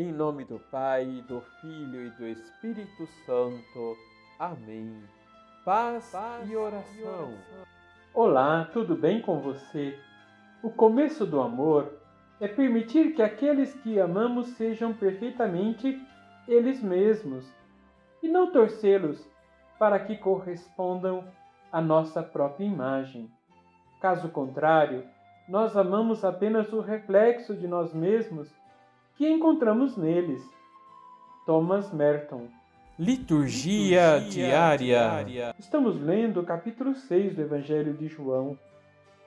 Em nome do Pai, do Filho e do Espírito Santo. Amém. Paz, Paz e, oração. e oração. Olá, tudo bem com você? O começo do amor é permitir que aqueles que amamos sejam perfeitamente eles mesmos e não torcê-los para que correspondam à nossa própria imagem. Caso contrário, nós amamos apenas o reflexo de nós mesmos que encontramos neles. Thomas Merton. Liturgia, Liturgia diária. diária. Estamos lendo o capítulo 6 do Evangelho de João.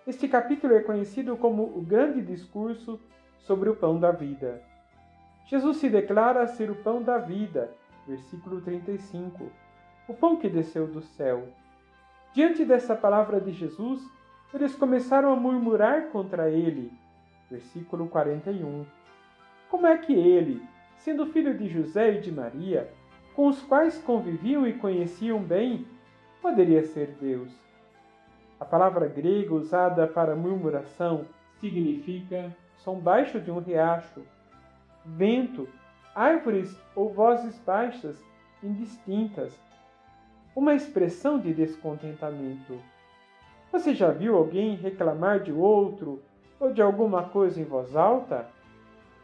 Este capítulo é conhecido como o grande discurso sobre o pão da vida. Jesus se declara ser o pão da vida, versículo 35, o pão que desceu do céu. Diante dessa palavra de Jesus, eles começaram a murmurar contra ele, versículo 41. Como é que ele, sendo filho de José e de Maria, com os quais conviviam e conheciam bem, poderia ser Deus? A palavra grega usada para murmuração significa som baixo de um riacho, vento, árvores ou vozes baixas, indistintas. Uma expressão de descontentamento. Você já viu alguém reclamar de outro ou de alguma coisa em voz alta?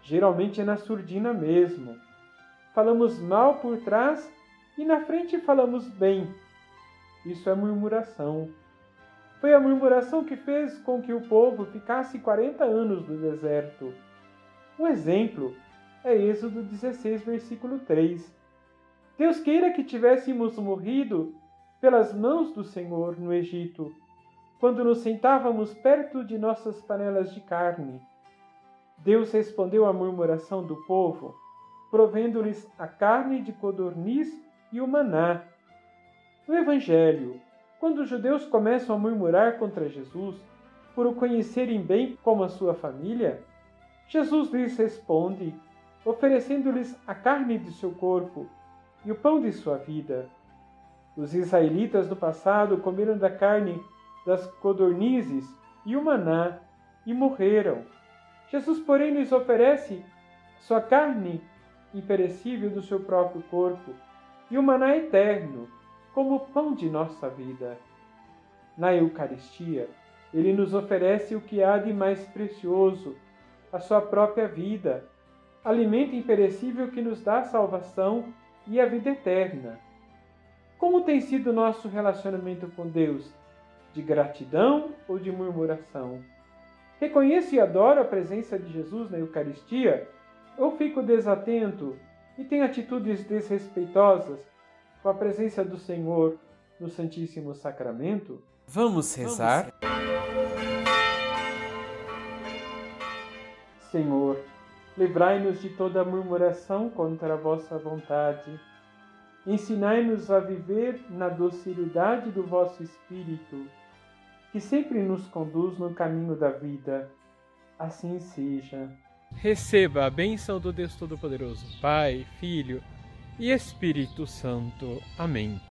Geralmente é na surdina mesmo. Falamos mal por trás e na frente falamos bem. Isso é murmuração. Foi a murmuração que fez com que o povo ficasse 40 anos no deserto. Um exemplo é Êxodo 16, versículo 3. Deus queira que tivéssemos morrido pelas mãos do Senhor no Egito, quando nos sentávamos perto de nossas panelas de carne Deus respondeu à murmuração do povo, provendo-lhes a carne de codorniz e o maná. No Evangelho, quando os judeus começam a murmurar contra Jesus por o conhecerem bem como a sua família, Jesus lhes responde, oferecendo-lhes a carne de seu corpo e o pão de sua vida. Os israelitas do passado comeram da carne das codornizes e o maná e morreram. Jesus, porém, nos oferece sua carne imperecível do seu próprio corpo e o maná eterno como pão de nossa vida. Na Eucaristia, ele nos oferece o que há de mais precioso, a sua própria vida, alimento imperecível que nos dá a salvação e a vida eterna. Como tem sido nosso relacionamento com Deus? De gratidão ou de murmuração? Reconheço e adoro a presença de Jesus na Eucaristia ou fico desatento e tenho atitudes desrespeitosas com a presença do Senhor no Santíssimo Sacramento? Vamos rezar? Senhor, livrai-nos de toda murmuração contra a vossa vontade. Ensinai-nos a viver na docilidade do vosso Espírito que sempre nos conduz no caminho da vida. Assim seja. Receba a bênção do Deus Todo-Poderoso, Pai, Filho e Espírito Santo. Amém.